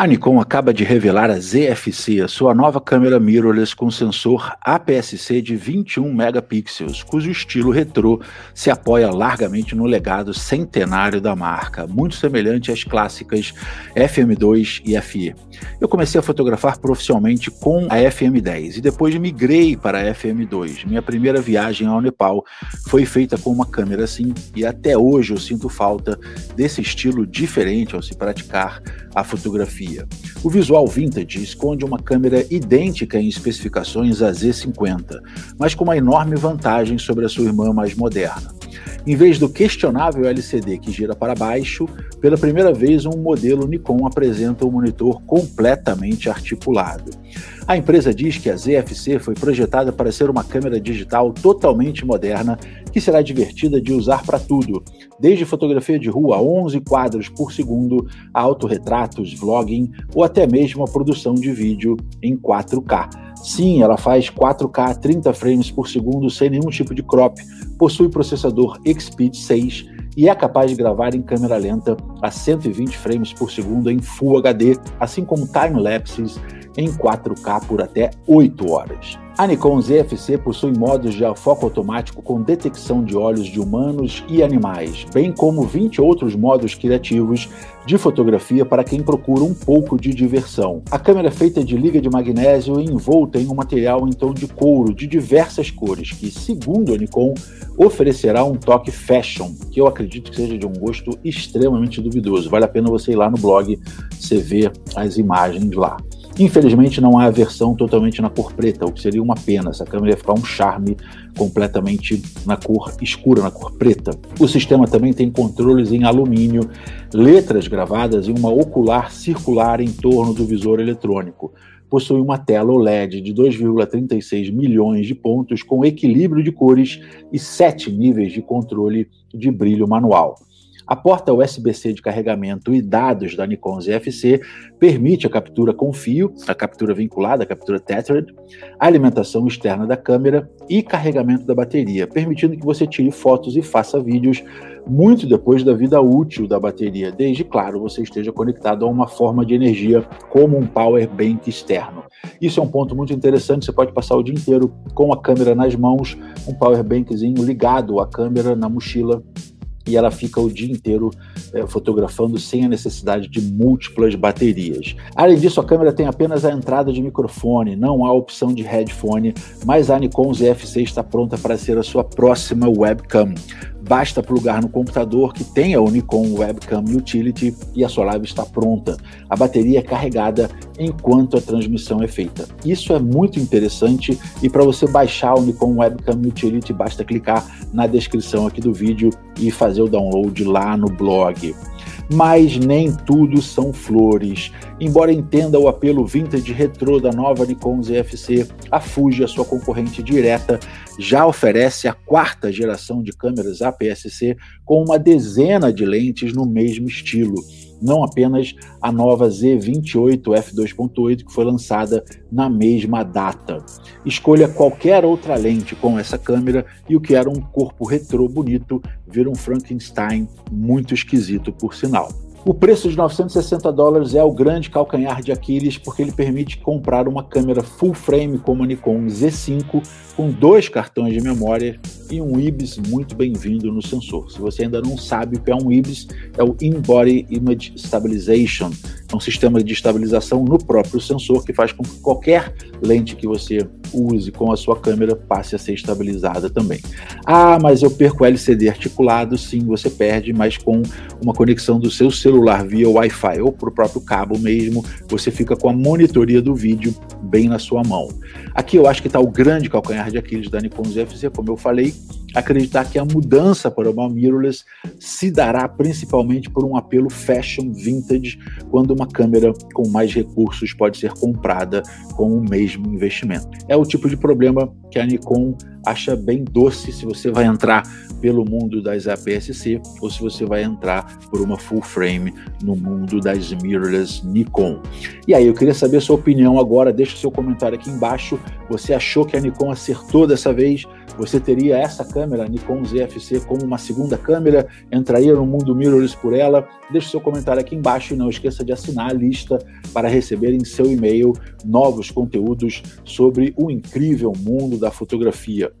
A Nikon acaba de revelar a ZFC, a sua nova câmera mirrorless com sensor APS-C de 21 megapixels, cujo estilo retrô se apoia largamente no legado centenário da marca, muito semelhante às clássicas FM2 e FE. Eu comecei a fotografar profissionalmente com a FM10 e depois migrei para a FM2. Minha primeira viagem ao Nepal foi feita com uma câmera assim e até hoje eu sinto falta desse estilo diferente ao se praticar a fotografia. O visual vintage esconde uma câmera idêntica em especificações à Z50, mas com uma enorme vantagem sobre a sua irmã mais moderna. Em vez do questionável LCD que gira para baixo, pela primeira vez um modelo Nikon apresenta um monitor completamente articulado. A empresa diz que a ZFC foi projetada para ser uma câmera digital totalmente moderna que será divertida de usar para tudo, desde fotografia de rua a 11 quadros por segundo, a autorretratos, vlogging ou até mesmo a produção de vídeo em 4K. Sim, ela faz 4K 30 frames por segundo sem nenhum tipo de crop, possui processador Xpeed 6 e é capaz de gravar em câmera lenta a 120 frames por segundo em Full HD, assim como time-lapses em 4K por até 8 horas. A Nikon ZFC possui modos de foco automático com detecção de olhos de humanos e animais, bem como 20 outros modos criativos de fotografia para quem procura um pouco de diversão. A câmera é feita de liga de magnésio e envolta em um material em tom de couro de diversas cores, que, segundo a Nikon, oferecerá um toque fashion, que eu acredito que seja de um gosto extremamente duvidoso. Vale a pena você ir lá no blog, você ver as imagens lá. Infelizmente não há a versão totalmente na cor preta, o que seria uma pena. Essa câmera ia ficar um charme completamente na cor escura, na cor preta. O sistema também tem controles em alumínio, letras gravadas em uma ocular circular em torno do visor eletrônico. Possui uma tela OLED de 2,36 milhões de pontos com equilíbrio de cores e sete níveis de controle de brilho manual. A porta USB-C de carregamento e dados da Nikon ZFC permite a captura com fio, a captura vinculada, a captura tethered, a alimentação externa da câmera e carregamento da bateria, permitindo que você tire fotos e faça vídeos muito depois da vida útil da bateria, desde, claro, você esteja conectado a uma forma de energia como um power bank externo. Isso é um ponto muito interessante, você pode passar o dia inteiro com a câmera nas mãos, um power bankzinho ligado à câmera na mochila e ela fica o dia inteiro é, fotografando sem a necessidade de múltiplas baterias. Além disso, a câmera tem apenas a entrada de microfone, não há opção de headphone, mas a Nikon ZF6 está pronta para ser a sua próxima webcam. Basta plugar no computador que tenha o Nikon Webcam Utility e a sua live está pronta. A bateria é carregada enquanto a transmissão é feita. Isso é muito interessante e para você baixar o Nikon Webcam Utility basta clicar na descrição aqui do vídeo e fazer o download lá no blog mas nem tudo são flores. Embora entenda o apelo vintage retrô da nova Nikon ZFC, a Fuji, a sua concorrente direta, já oferece a quarta geração de câmeras APS-C com uma dezena de lentes no mesmo estilo não apenas a nova Z28 f2.8 que foi lançada na mesma data. Escolha qualquer outra lente com essa câmera e o que era um corpo retrô bonito vira um Frankenstein muito esquisito por sinal. O preço de 960 dólares é o grande calcanhar de Aquiles porque ele permite comprar uma câmera full frame como a Nikon Z5 com dois cartões de memória e um IBIS muito bem-vindo no sensor. Se você ainda não sabe o que é um IBIS, é o In-Body Image Stabilization. É um sistema de estabilização no próprio sensor que faz com que qualquer lente que você use com a sua câmera passe a ser estabilizada também. Ah, mas eu perco LCD articulado, sim, você perde, mas com uma conexão do seu celular via Wi-Fi ou para o próprio cabo mesmo, você fica com a monitoria do vídeo bem na sua mão. Aqui eu acho que está o grande calcanhar de Aquiles da Nikon ZFC, como eu falei, acreditar que a mudança para uma mirrorless se dará principalmente por um apelo fashion vintage, quando uma câmera com mais recursos pode ser comprada com o mesmo investimento. É o tipo de problema que a Nikon acha bem doce se você vai entrar pelo mundo das APS-C ou se você vai entrar por uma full frame no mundo das mirrorless Nikon. E aí, eu queria saber a sua opinião agora, deixa seu comentário aqui embaixo. Você achou que a Nikon acertou dessa vez? Você teria essa câmera, Nikon ZFC, como uma segunda câmera? Entraria no mundo mirrorless por ela? Deixe seu comentário aqui embaixo e não esqueça de assinar a lista para receber em seu e-mail novos conteúdos sobre o incrível mundo da fotografia.